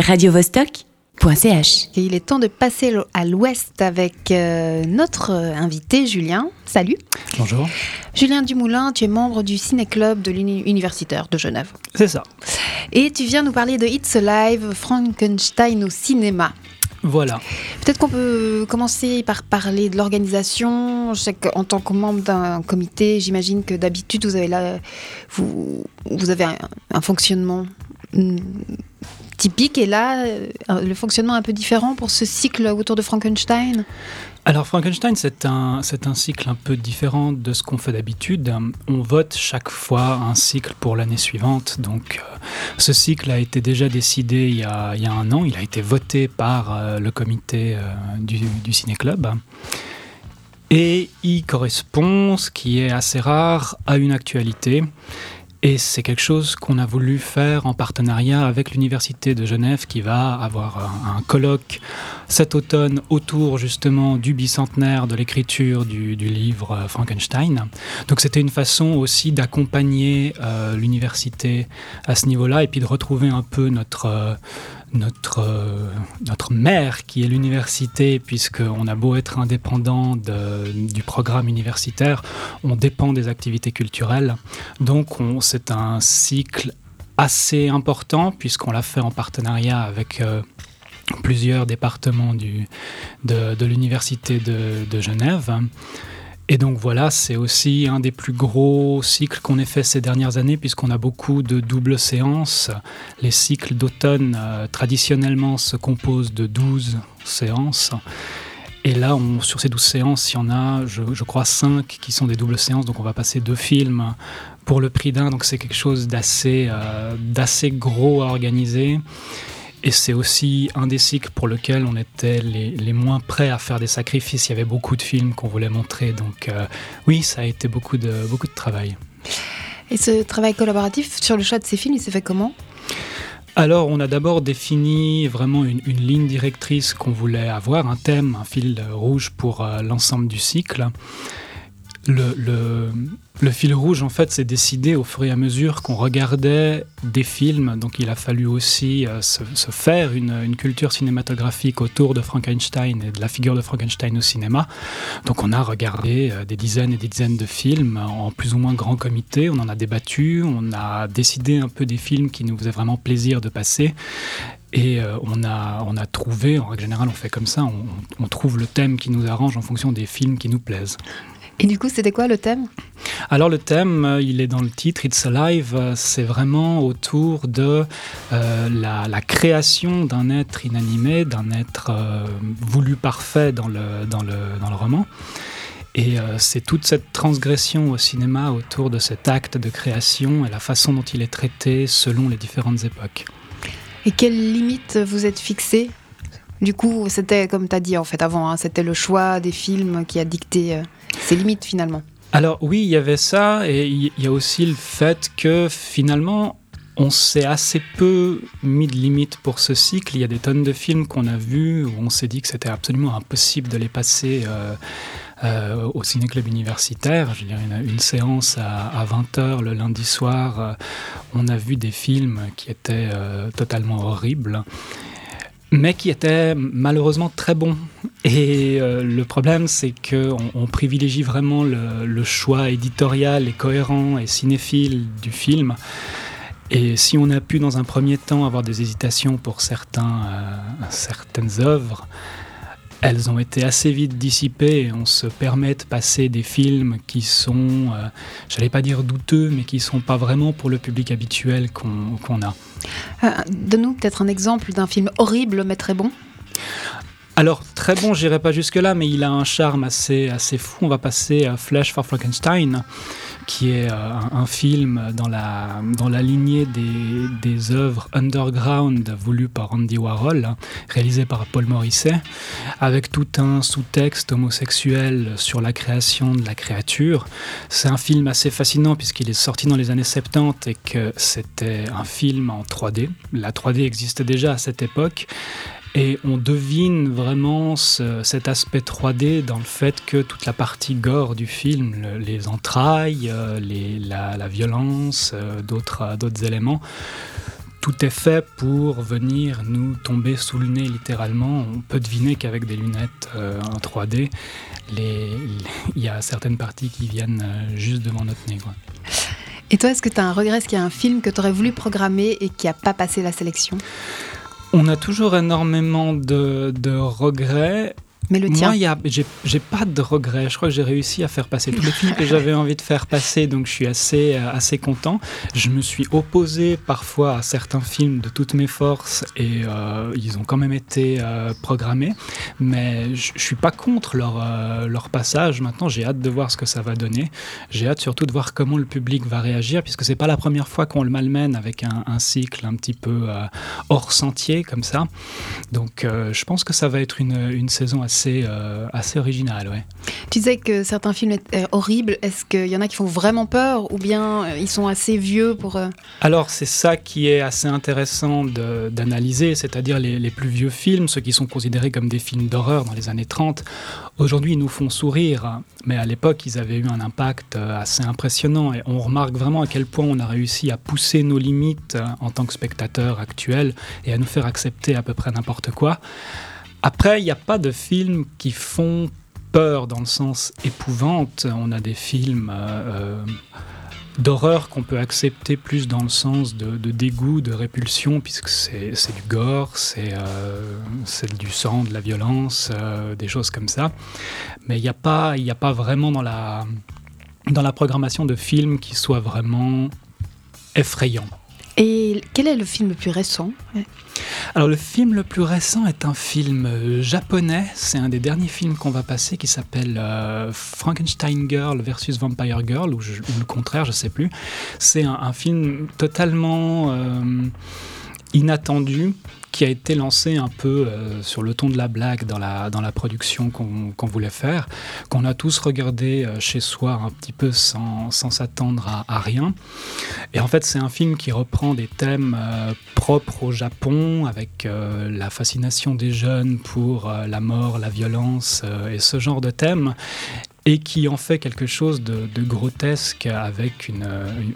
radiovostok.ch. Et il est temps de passer à l'ouest avec euh, notre invité Julien. Salut. Bonjour. Julien Dumoulin, tu es membre du Ciné-Club de l'Universitaire de Genève. C'est ça. Et tu viens nous parler de It's Alive, Frankenstein au cinéma. Voilà. Peut-être qu'on peut commencer par parler de l'organisation. Je sais qu'en tant que membre d'un comité, j'imagine que d'habitude vous avez là, vous, vous avez un, un fonctionnement mm, typique et là, euh, le fonctionnement un peu différent pour ce cycle autour de Frankenstein Alors Frankenstein, c'est un, c'est un cycle un peu différent de ce qu'on fait d'habitude. On vote chaque fois un cycle pour l'année suivante. Donc euh, ce cycle a été déjà décidé il y a, un an. Il a été voté par euh, le comité du, du Ciné-Club. Et il correspond, ce qui est assez rare, à une actualité. Et c'est quelque chose qu'on a voulu faire en partenariat avec l'Université de Genève qui va avoir un, colloque cet automne autour justement du bicentenaire de l'écriture du, livre Frankenstein. Donc c'était une façon aussi d'accompagner euh, l'université à ce niveau-là et puis de retrouver un peu notre, euh, notre, euh, notre mère qui est l'université puisqu'on a beau être indépendant du programme universitaire, on dépend des activités culturelles. Donc c'est un cycle assez important puisqu'on l'a fait en partenariat avec euh, plusieurs départements de, l'université de Genève. Et donc voilà, c'est aussi un des plus gros cycles qu'on ait fait ces dernières années puisqu'on a beaucoup de doubles séances. Les cycles d'automne euh, traditionnellement se composent de 12 séances. Et là, on, sur ces 12 séances, il y en a, je, crois, 5 qui sont des doubles séances. Donc on va passer deux films pour le prix d'un. Donc c'est quelque chose d'assez euh, gros à organiser. Et c'est aussi un des cycles pour lequel on était les, les moins prêts à faire des sacrifices. Il y avait beaucoup de films qu'on voulait montrer. Donc euh, oui, ça a été beaucoup de, beaucoup de travail. Et ce travail collaboratif sur le choix de ces films, il s'est fait comment? Alors on a d'abord défini vraiment une, une ligne directrice qu'on voulait avoir, un thème, un fil rouge pour euh, l'ensemble du cycle. Le, fil rouge en fait s'est décidé au fur et à mesure qu'on regardait des films. Donc il a fallu aussi euh, se, faire une, culture cinématographique autour de Frankenstein et de la figure de Frankenstein au cinéma. Donc on a regardé euh, des dizaines et des dizaines de films en plus ou moins grand comité. On en a débattu on a décidé un peu des films qui nous faisaient vraiment plaisir de passer. Et euh, on a trouvé en général on fait comme ça on trouve le thème qui nous arrange en fonction des films qui nous plaisent Et du coup, c'était quoi le thème? Alors le thème, euh, il est dans le titre It's Alive, euh, c'est vraiment autour de euh, la, la création d'un être inanimé, d'un être euh, voulu parfait dans le, dans le, dans le roman. Et euh, c'est toute cette transgression au cinéma autour de cet acte de création et la façon dont il est traité selon les différentes époques. Et quelles limites vous êtes fixées Du coup, c'était comme tu as dit en fait avant, c'était le choix des films qui a dicté ses limites finalement. Alors oui, il y avait ça et il y a aussi le fait que finalement on s'est assez peu mis de limites pour ce cycle. Il y a des tonnes de films qu'on a vus où on s'est dit que c'était absolument impossible de les passer euh, euh, au ciné-club universitaire. Je dirais une, une séance à, à 20h le lundi soir. Euh, on a vu des films qui étaient euh, totalement horribles mais qui était malheureusement très bon. Et euh, le problème, c'est qu'on on privilégie vraiment le, choix éditorial et cohérent et cinéphile du film. Et si on a pu dans un premier temps avoir des hésitations pour certains, euh, certaines œuvres, elles ont été assez vite dissipées et on se permet de passer des films qui sont, euh, j'allais pas dire douteux, mais qui sont pas vraiment pour le public habituel qu'on qu a. Euh, Donne-nous peut-être un exemple d'un film horrible mais très bon. Alors très bon, j'irai pas jusque là, mais il a un charme assez, assez fou. On va passer à Flash for Frankenstein, qui est euh, un, film dans la, dans la lignée des, des œuvres underground voulues par Andy Warhol, réalisé par Paul Morisset, avec tout un sous-texte homosexuel sur la création de la créature. C'est un film assez fascinant puisqu'il est sorti dans les années 70 et que c'était un film en 3D. La 3D existait déjà à cette époque. Et on devine vraiment ce, cet aspect 3D dans le fait que toute la partie gore du film, le, les entrailles, euh, la, violence, euh, d'autres euh, éléments, tout est fait pour venir nous tomber sous le nez littéralement. On peut deviner qu'avec des lunettes en 3D, il y a certaines parties qui viennent juste devant notre nez. Et toi, est-ce que tu as un regret? Est-ce qu'il y a un film que tu aurais voulu programmer et qui n'a pas passé la sélection? On a toujours énormément de, regrets. Mais le tien Moi, j'ai pas de regrets. Je crois que j'ai réussi à faire passer tous les films que j'avais envie de faire passer, donc je suis assez, euh, assez content. Je me suis opposé parfois à certains films de toutes mes forces et euh, ils ont quand même été euh, programmés. Mais je, suis pas contre leur, leur passage. Maintenant, j'ai hâte de voir ce que ça va donner. J'ai hâte surtout de voir comment le public va réagir, puisque c'est pas la première fois qu'on le malmène avec un, cycle un petit peu hors sentier comme ça. Donc, je pense que ça va être une, une saison assez euh, assez, original. Ouais. Tu disais que certains films étaient horribles. Est-ce qu'il y en a qui font vraiment peur ou bien euh, ils sont assez vieux pour... Euh, Alors c'est ça qui est assez intéressant d'analyser, c'est-à-dire les, les, plus vieux films, ceux qui sont considérés comme des films d'horreur dans les années 30. Aujourd'hui ils nous font sourire, mais à l'époque ils avaient eu un impact assez impressionnant et on remarque vraiment à quel point on a réussi à pousser nos limites en tant que spectateurs actuels et à nous faire accepter à peu près n'importe quoi. Après, il n'y a pas de films qui font peur dans le sens épouvante. On a des films euh, euh, d'horreur qu'on peut accepter plus dans le sens de, dégoût, de répulsion, puisque c'est du gore, euh, c'est du sang, de la violence, des choses comme ça. Mais il n'y a, pas, a pas vraiment dans la, dans la programmation de films qui soient vraiment effrayants. Et quel est le film le plus récent? Alors le film le plus récent est un film euh, japonais. C'est un des derniers films qu'on va passer qui s'appelle euh, Frankenstein Girl versus Vampire Girl ou, le contraire, je sais plus. C'est un, film totalement euh, inattendu qui a été lancé un peu euh, sur le ton de la blague dans la, dans la production qu'on voulait faire, qu'on a tous regardé euh, chez soi un petit peu sans s'attendre à, rien. Et en fait, c'est un film qui reprend des thèmes euh, propres au Japon, avec la fascination des jeunes pour la mort, la violence et ce genre de thèmes et qui en fait quelque chose de, grotesque avec une,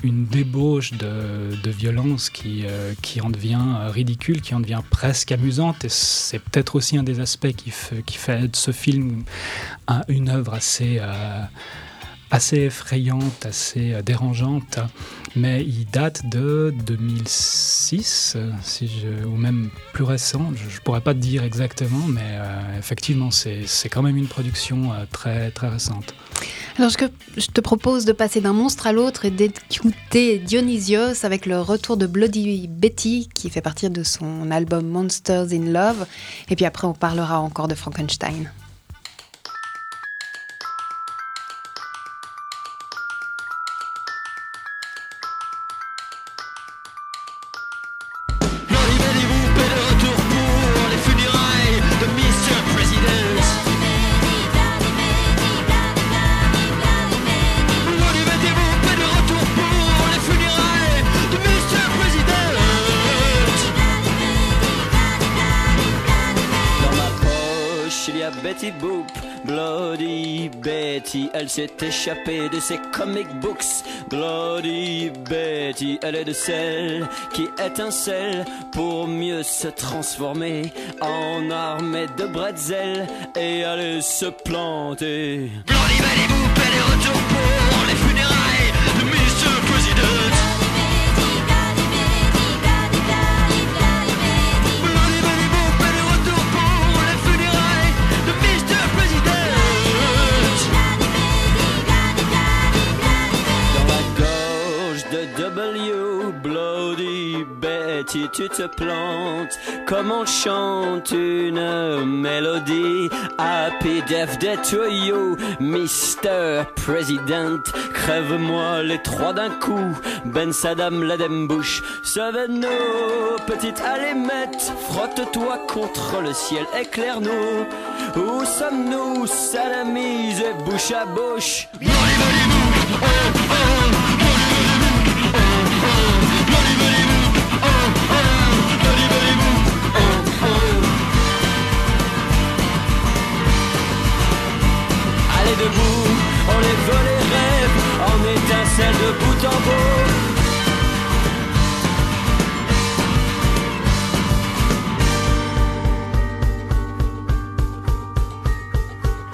une débauche de, violence qui, euh, qui en devient ridicule, qui en devient presque amusante. Et c'est peut-être aussi un des aspects qui, qui fait de ce film une œuvre assez... Euh, assez effrayante, assez euh, dérangeante, mais il date de 2006, si je, ou même plus récent, je ne pourrais pas te dire exactement, mais euh, effectivement, c'est quand même une production euh, très, très récente. Alors, je, je te propose de passer d'un monstre à l'autre et d'écouter Dionysios avec le retour de Bloody Betty, qui fait partie de son album Monsters in Love. Et puis après, on parlera encore de Frankenstein. Elle s'est échappée de ses comic books. Bloody Betty, elle est de celle qui étincelle pour mieux se transformer en armée de bretzel et aller se planter. Bloody Betty elle est retour pour les funérailles de Mr. President. Tu te plantes comme on chante une mélodie. Happy Death Day to you, Mr. President. Crève-moi les trois d'un coup. Ben Saddam Laden Bush. Sauve-nous, petite allémette. Frotte-toi contre le ciel, éclaire-nous. Où sommes-nous, salamise, bouche à bouche? les volets rêves en étincelles de bout en bout.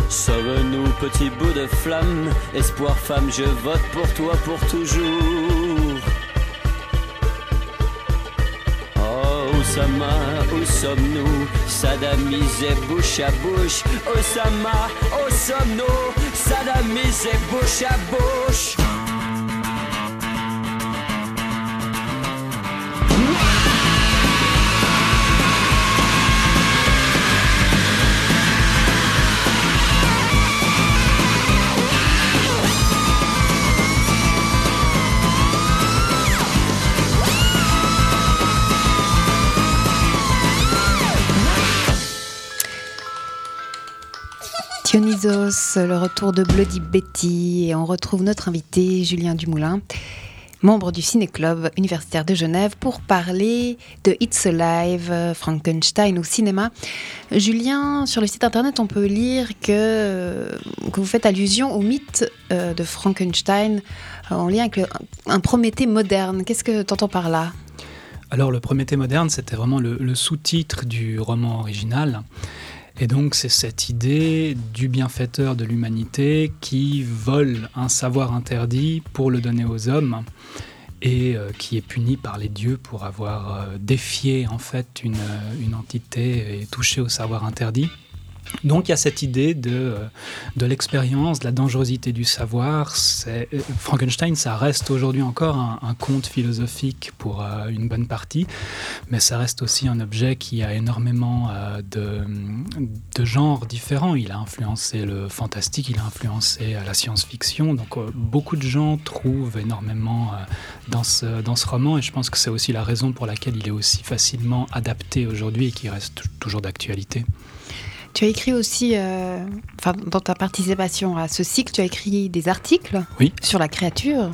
Sauve-nous, petit bout de flamme. Espoir, femme, je vote pour toi pour toujours. Oh, Osama, où sommes-nous? Saddam bouche à bouche. Osama, où sommes-nous? Sadamisé bouche à bouche. Dionysos, le retour de Bloody Betty, et on retrouve notre invité Julien Dumoulin, membre du Ciné-Club universitaire de Genève, pour parler de It's Alive, Frankenstein au cinéma. Julien, sur le site internet, on peut lire que, que vous faites allusion au mythe euh, de Frankenstein euh, en lien avec un Prométhée moderne. Qu'est-ce que tu entends par là? Alors le Prométhée moderne, c'était vraiment le sous-titre du roman original. Et donc c'est cette idée du bienfaiteur de l'humanité qui vole un savoir interdit pour le donner aux hommes et euh, qui est puni par les dieux pour avoir euh, défié en fait une, une entité et touché au savoir interdit. Donc il y a cette idée de, euh, de l'expérience, de la dangerosité du savoir. Euh, Frankenstein, ça reste aujourd'hui encore un, conte philosophique pour euh, une bonne partie, mais ça reste aussi un objet qui a énormément de, de, genres différents. Il a influencé le fantastique, il a influencé la science-fiction. Donc beaucoup de gens trouvent énormément dans, ce, dans ce roman, et je pense que c'est aussi la raison pour laquelle il est aussi facilement adapté aujourd'hui et qui reste toujours d'actualité. Tu as écrit aussi, euh, dans ta participation à ce cycle, tu as écrit des articles oui. sur la créature.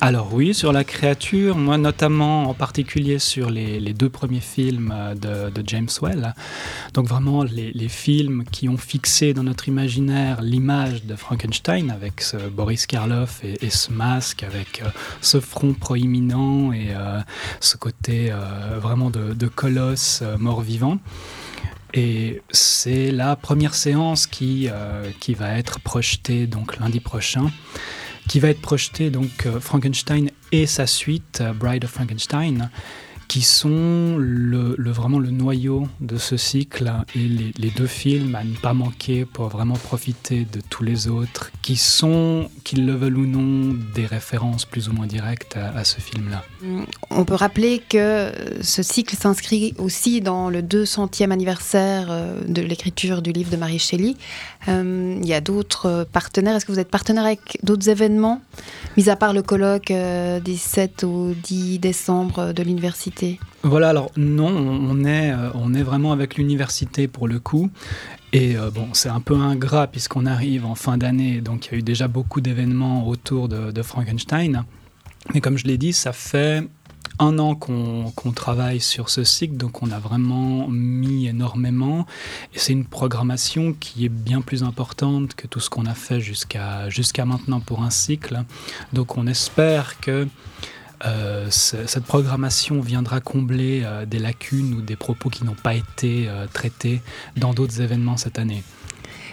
Alors oui, sur la créature, moi notamment en particulier sur les, les deux premiers films de, de, James Well. Donc vraiment les, les, films qui ont fixé dans notre imaginaire l'image de Frankenstein avec ce Boris Karloff et, et ce masque, avec euh, ce front proéminent et euh, ce côté euh, vraiment de, de colosse euh, mort-vivant. Et c'est la première séance qui, euh, qui va être projetée donc lundi prochain, qui va être projetée donc euh, Frankenstein et sa suite euh, Bride of Frankenstein, qui sont vraiment le noyau de ce cycle et les, deux films à ne pas manquer pour vraiment profiter de tous les autres qui sont, qu'ils le veulent ou non, des références plus ou moins directes à, ce film-là. On peut rappeler que ce cycle s'inscrit aussi dans le 200e anniversaire euh, de l'écriture du livre de Marie Shelley. Euh, il y a d'autres partenaires. Est-ce que vous êtes partenaire avec d'autres événements, mis à part le colloque euh, des 7 au 10 décembre de l'université voilà, alors non, on est, euh, on est vraiment avec l'université pour le coup. Et euh, bon, c'est un peu ingrat puisqu'on arrive en fin d'année, donc il y a eu déjà beaucoup d'événements autour de, Frankenstein. Mais comme je l'ai dit, ça fait un an qu'on qu travaille sur ce cycle, donc on a vraiment mis énormément. Et c'est une programmation qui est bien plus importante que tout ce qu'on a fait jusqu'à jusqu'à maintenant pour un cycle. Donc on espère que... Euh, cette programmation viendra combler euh, des lacunes ou des propos qui n'ont pas été euh, traités dans d'autres événements cette année.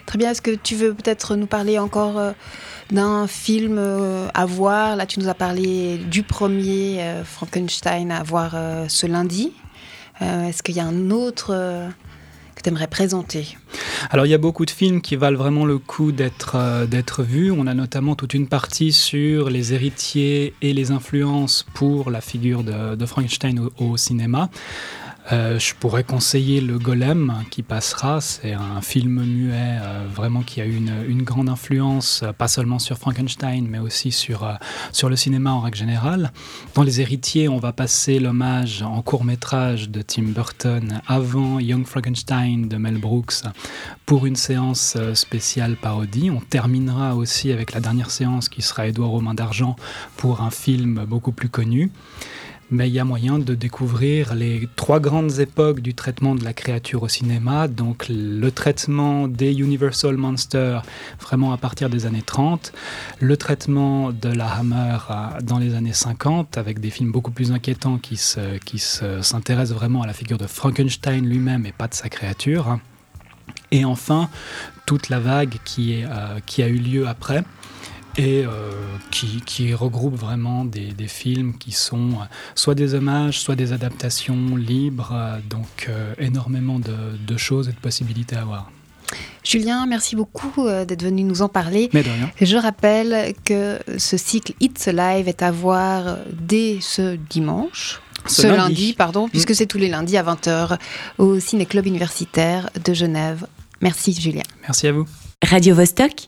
Très bien, est-ce que tu veux peut-être nous parler encore d'un film à voir? Là, tu nous as parlé du premier Frankenstein à voir ce lundi. Est-ce qu'il y a un autre que tu aimerais présenter Alors il y a beaucoup de films qui valent vraiment le coup d'être euh, d'être vus. On a notamment toute une partie sur les héritiers et les influences pour la figure de, Frankenstein au cinéma. Euh, je pourrais conseiller le Golem qui passera. C'est un film muet euh, vraiment qui a eu une, grande influence, euh, pas seulement sur Frankenstein, mais aussi sur, sur le cinéma en règle générale. Dans Les Héritiers, on va passer l'hommage en court métrage de Tim Burton avant Young Frankenstein de Mel Brooks pour une séance spéciale parodie. On terminera aussi avec la dernière séance qui sera Édouard Romain d'Argent pour un film beaucoup plus connu. Mais il y a moyen de découvrir les trois grandes époques du traitement de la créature au cinéma, donc le traitement des Universal Monsters vraiment à partir des années 30, le traitement de la Hammer dans les années 50 avec des films beaucoup plus inquiétants qui s'intéressent vraiment à la figure de Frankenstein lui-même et pas de sa créature. Et enfin, toute la vague qui, est, qui a eu lieu après. Et qui, qui, regroupe vraiment des, des, films qui sont soit des hommages, soit des adaptations libres, donc énormément de, de, choses et de possibilités à voir. Julien, merci beaucoup euh, d'être venu nous en parler. Mais de rien. Je rappelle que ce cycle It's Alive est à voir dès ce dimanche. Ce, lundi. pardon, puisque mm. c'est tous les lundis à 20h au Ciné-Club universitaire de Genève. Merci Julien. Merci à vous. Radio -Vostok